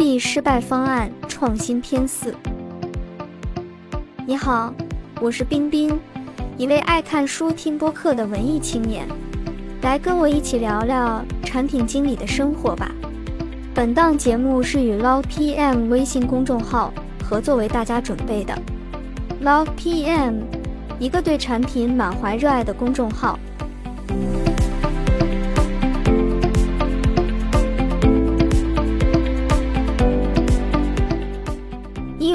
B 失败方案创新篇四。你好，我是冰冰，一位爱看书、听播客的文艺青年，来跟我一起聊聊产品经理的生活吧。本档节目是与 Love PM 微信公众号合作为大家准备的。Love PM，一个对产品满怀热爱的公众号。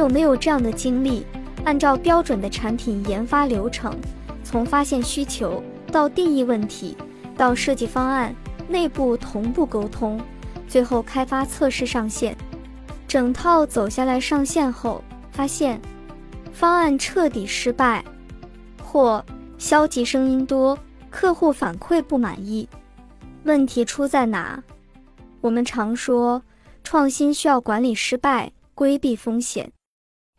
有没有这样的经历？按照标准的产品研发流程，从发现需求到定义问题，到设计方案，内部同步沟通。最后开发、测试、上线，整套走下来上线后，发现方案彻底失败，或消极声音多，客户反馈不满意。问题出在哪？我们常说，创新需要管理失败，规避风险。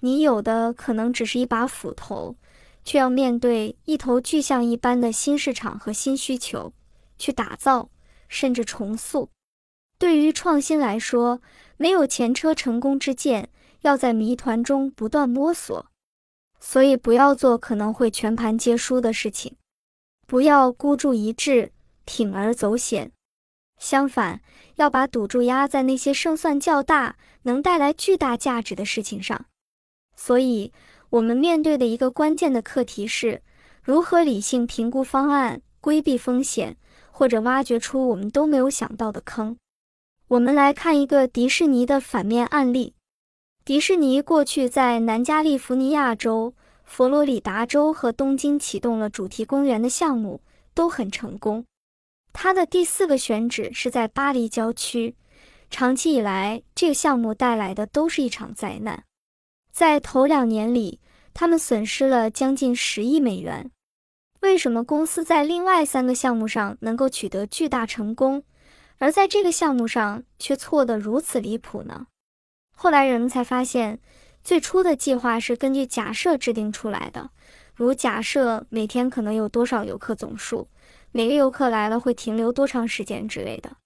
你有的可能只是一把斧头，却要面对一头巨象一般的新市场和新需求，去打造甚至重塑。对于创新来说，没有前车成功之鉴，要在谜团中不断摸索。所以，不要做可能会全盘皆输的事情，不要孤注一掷、铤而走险。相反，要把赌注压在那些胜算较大、能带来巨大价值的事情上。所以，我们面对的一个关键的课题是，如何理性评估方案，规避风险，或者挖掘出我们都没有想到的坑。我们来看一个迪士尼的反面案例。迪士尼过去在南加利福尼亚州、佛罗里达州和东京启动了主题公园的项目，都很成功。它的第四个选址是在巴黎郊区，长期以来，这个项目带来的都是一场灾难。在头两年里，他们损失了将近十亿美元。为什么公司在另外三个项目上能够取得巨大成功？而在这个项目上却错得如此离谱呢？后来人们才发现，最初的计划是根据假设制定出来的，如假设每天可能有多少游客总数，每个游客来了会停留多长时间之类的。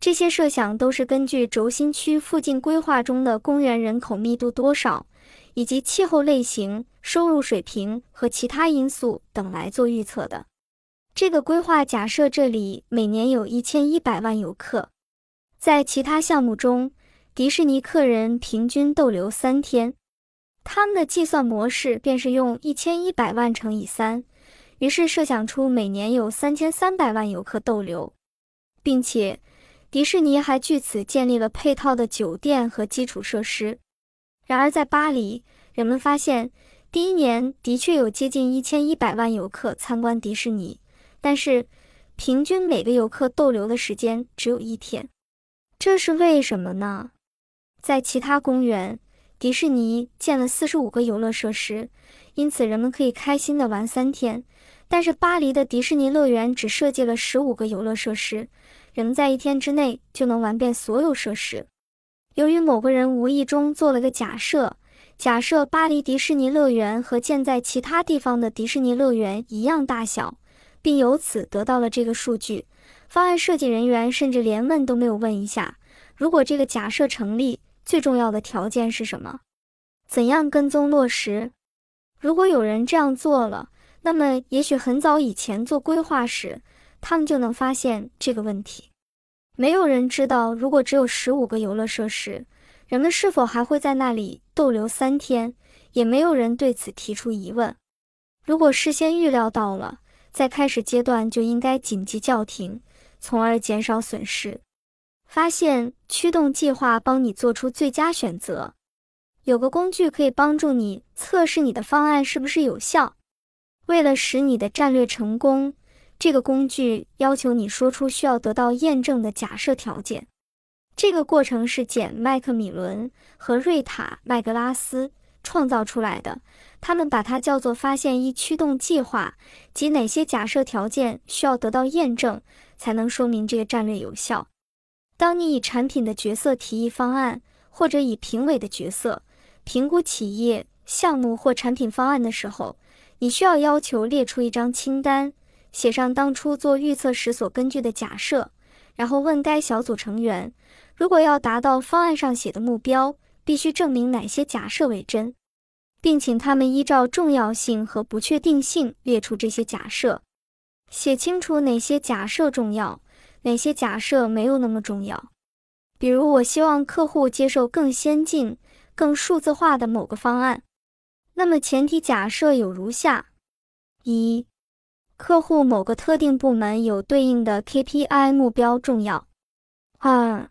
这些设想都是根据轴心区附近规划中的公园人口密度多少，以及气候类型、收入水平和其他因素等来做预测的。这个规划假设这里每年有一千一百万游客，在其他项目中，迪士尼客人平均逗留三天。他们的计算模式便是用一千一百万乘以三，于是设想出每年有三千三百万游客逗留，并且迪士尼还据此建立了配套的酒店和基础设施。然而，在巴黎，人们发现第一年的确有接近一千一百万游客参观迪士尼。但是，平均每个游客逗留的时间只有一天，这是为什么呢？在其他公园，迪士尼建了四十五个游乐设施，因此人们可以开心的玩三天。但是巴黎的迪士尼乐园只设计了十五个游乐设施，人们在一天之内就能玩遍所有设施。由于某个人无意中做了个假设，假设巴黎迪士尼乐园和建在其他地方的迪士尼乐园一样大小。并由此得到了这个数据。方案设计人员甚至连问都没有问一下：如果这个假设成立，最重要的条件是什么？怎样跟踪落实？如果有人这样做了，那么也许很早以前做规划时，他们就能发现这个问题。没有人知道，如果只有十五个游乐设施，人们是否还会在那里逗留三天？也没有人对此提出疑问。如果事先预料到了，在开始阶段就应该紧急叫停，从而减少损失。发现驱动计划帮你做出最佳选择。有个工具可以帮助你测试你的方案是不是有效。为了使你的战略成功，这个工具要求你说出需要得到验证的假设条件。这个过程是简·麦克米伦和瑞塔·麦格拉斯。创造出来的，他们把它叫做“发现一驱动计划”，即哪些假设条件需要得到验证，才能说明这个战略有效。当你以产品的角色提议方案，或者以评委的角色评估企业项目或产品方案的时候，你需要要求列出一张清单，写上当初做预测时所根据的假设，然后问该小组成员，如果要达到方案上写的目标，必须证明哪些假设为真，并请他们依照重要性和不确定性列出这些假设，写清楚哪些假设重要，哪些假设没有那么重要。比如，我希望客户接受更先进、更数字化的某个方案，那么前提假设有如下：一、客户某个特定部门有对应的 KPI 目标重要；二、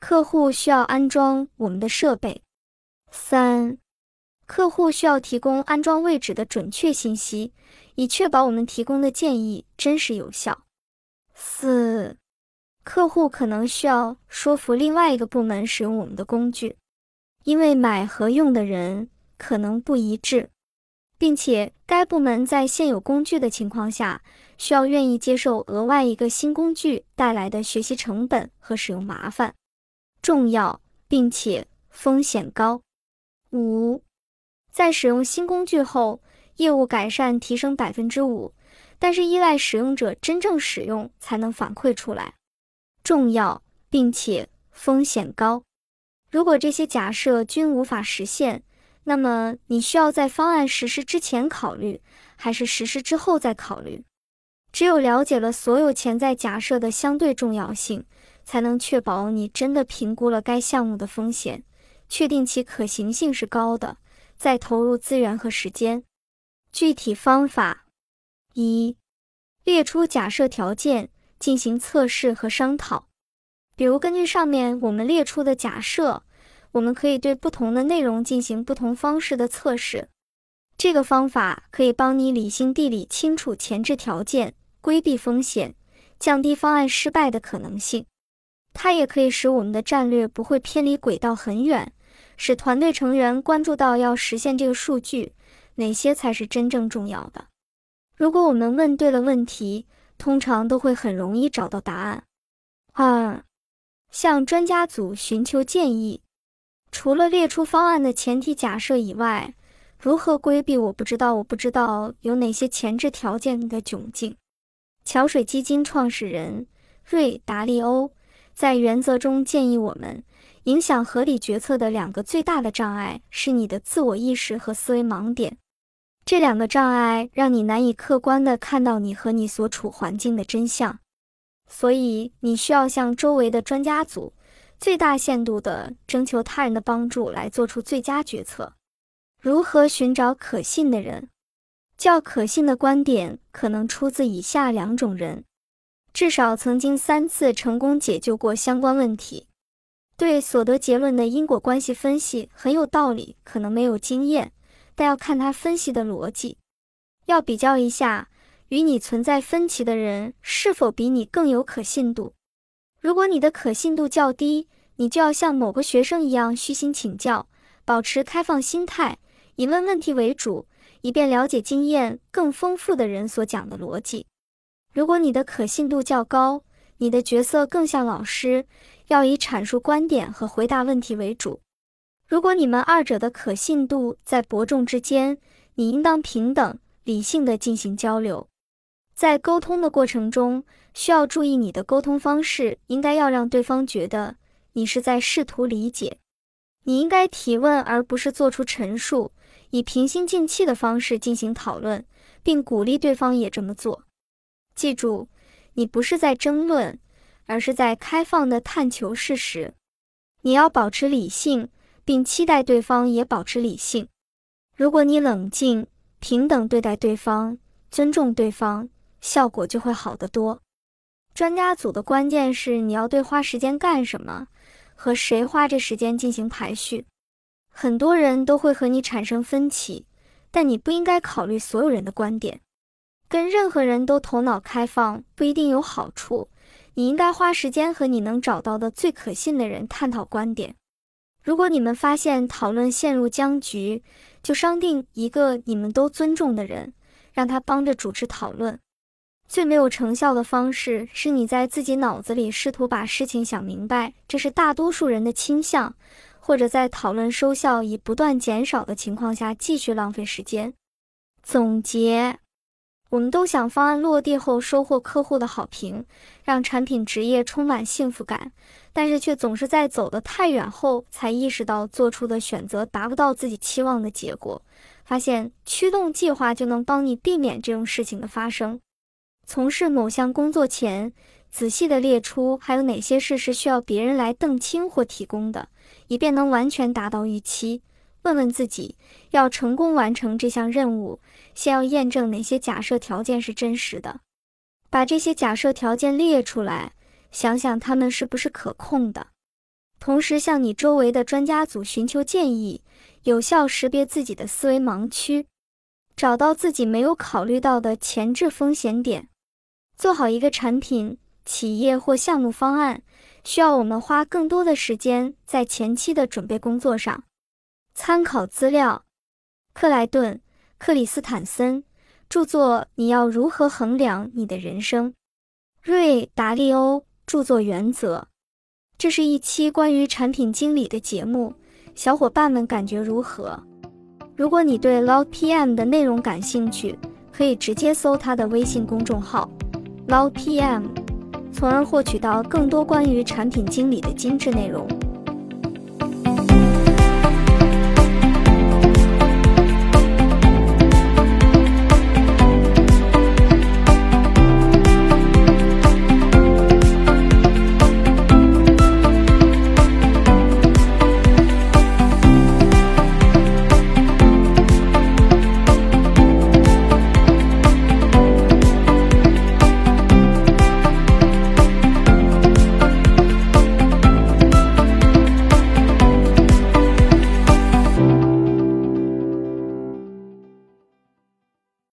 客户需要安装我们的设备；三、客户需要提供安装位置的准确信息，以确保我们提供的建议真实有效；四、客户可能需要说服另外一个部门使用我们的工具，因为买和用的人可能不一致。并且该部门在现有工具的情况下，需要愿意接受额外一个新工具带来的学习成本和使用麻烦，重要并且风险高。五，在使用新工具后，业务改善提升百分之五，但是依赖使用者真正使用才能反馈出来，重要并且风险高。如果这些假设均无法实现，那么你需要在方案实施之前考虑，还是实施之后再考虑？只有了解了所有潜在假设的相对重要性，才能确保你真的评估了该项目的风险，确定其可行性是高的，再投入资源和时间。具体方法：一、列出假设条件，进行测试和商讨。比如，根据上面我们列出的假设。我们可以对不同的内容进行不同方式的测试，这个方法可以帮你理性地理清楚前置条件，规避风险，降低方案失败的可能性。它也可以使我们的战略不会偏离轨道很远，使团队成员关注到要实现这个数据哪些才是真正重要的。如果我们问对了问题，通常都会很容易找到答案。二，向专家组寻求建议。除了列出方案的前提假设以外，如何规避我不知道我不知道有哪些前置条件的窘境？桥水基金创始人瑞达利欧在原则中建议我们，影响合理决策的两个最大的障碍是你的自我意识和思维盲点。这两个障碍让你难以客观地看到你和你所处环境的真相，所以你需要向周围的专家组。最大限度地征求他人的帮助来做出最佳决策。如何寻找可信的人？较可信的观点可能出自以下两种人：至少曾经三次成功解救过相关问题，对所得结论的因果关系分析很有道理，可能没有经验，但要看他分析的逻辑。要比较一下与你存在分歧的人是否比你更有可信度。如果你的可信度较低，你就要像某个学生一样虚心请教，保持开放心态，以问问题为主，以便了解经验更丰富的人所讲的逻辑。如果你的可信度较高，你的角色更像老师，要以阐述观点和回答问题为主。如果你们二者的可信度在伯仲之间，你应当平等理性的进行交流。在沟通的过程中，需要注意你的沟通方式应该要让对方觉得你是在试图理解。你应该提问而不是做出陈述，以平心静气的方式进行讨论，并鼓励对方也这么做。记住，你不是在争论，而是在开放的探求事实。你要保持理性，并期待对方也保持理性。如果你冷静、平等对待对方，尊重对方。效果就会好得多。专家组的关键是你要对花时间干什么和谁花这时间进行排序。很多人都会和你产生分歧，但你不应该考虑所有人的观点。跟任何人都头脑开放不一定有好处。你应该花时间和你能找到的最可信的人探讨观点。如果你们发现讨论陷入僵局，就商定一个你们都尊重的人，让他帮着主持讨论。最没有成效的方式是你在自己脑子里试图把事情想明白，这是大多数人的倾向，或者在讨论收效已不断减少的情况下继续浪费时间。总结：我们都想方案落地后收获客户的好评，让产品职业充满幸福感，但是却总是在走得太远后才意识到做出的选择达不到自己期望的结果。发现驱动计划就能帮你避免这种事情的发生。从事某项工作前，仔细的列出还有哪些事是需要别人来澄清或提供的，以便能完全达到预期。问问自己，要成功完成这项任务，先要验证哪些假设条件是真实的。把这些假设条件列出来，想想它们是不是可控的。同时，向你周围的专家组寻求建议，有效识别自己的思维盲区，找到自己没有考虑到的前置风险点。做好一个产品、企业或项目方案，需要我们花更多的时间在前期的准备工作上。参考资料：克莱顿·克里斯坦森著作《你要如何衡量你的人生》，瑞·达利欧著作《原则》。这是一期关于产品经理的节目，小伙伴们感觉如何？如果你对 Loud PM 的内容感兴趣，可以直接搜他的微信公众号 lpm 从而获取到更多关于产品经理的精致内容。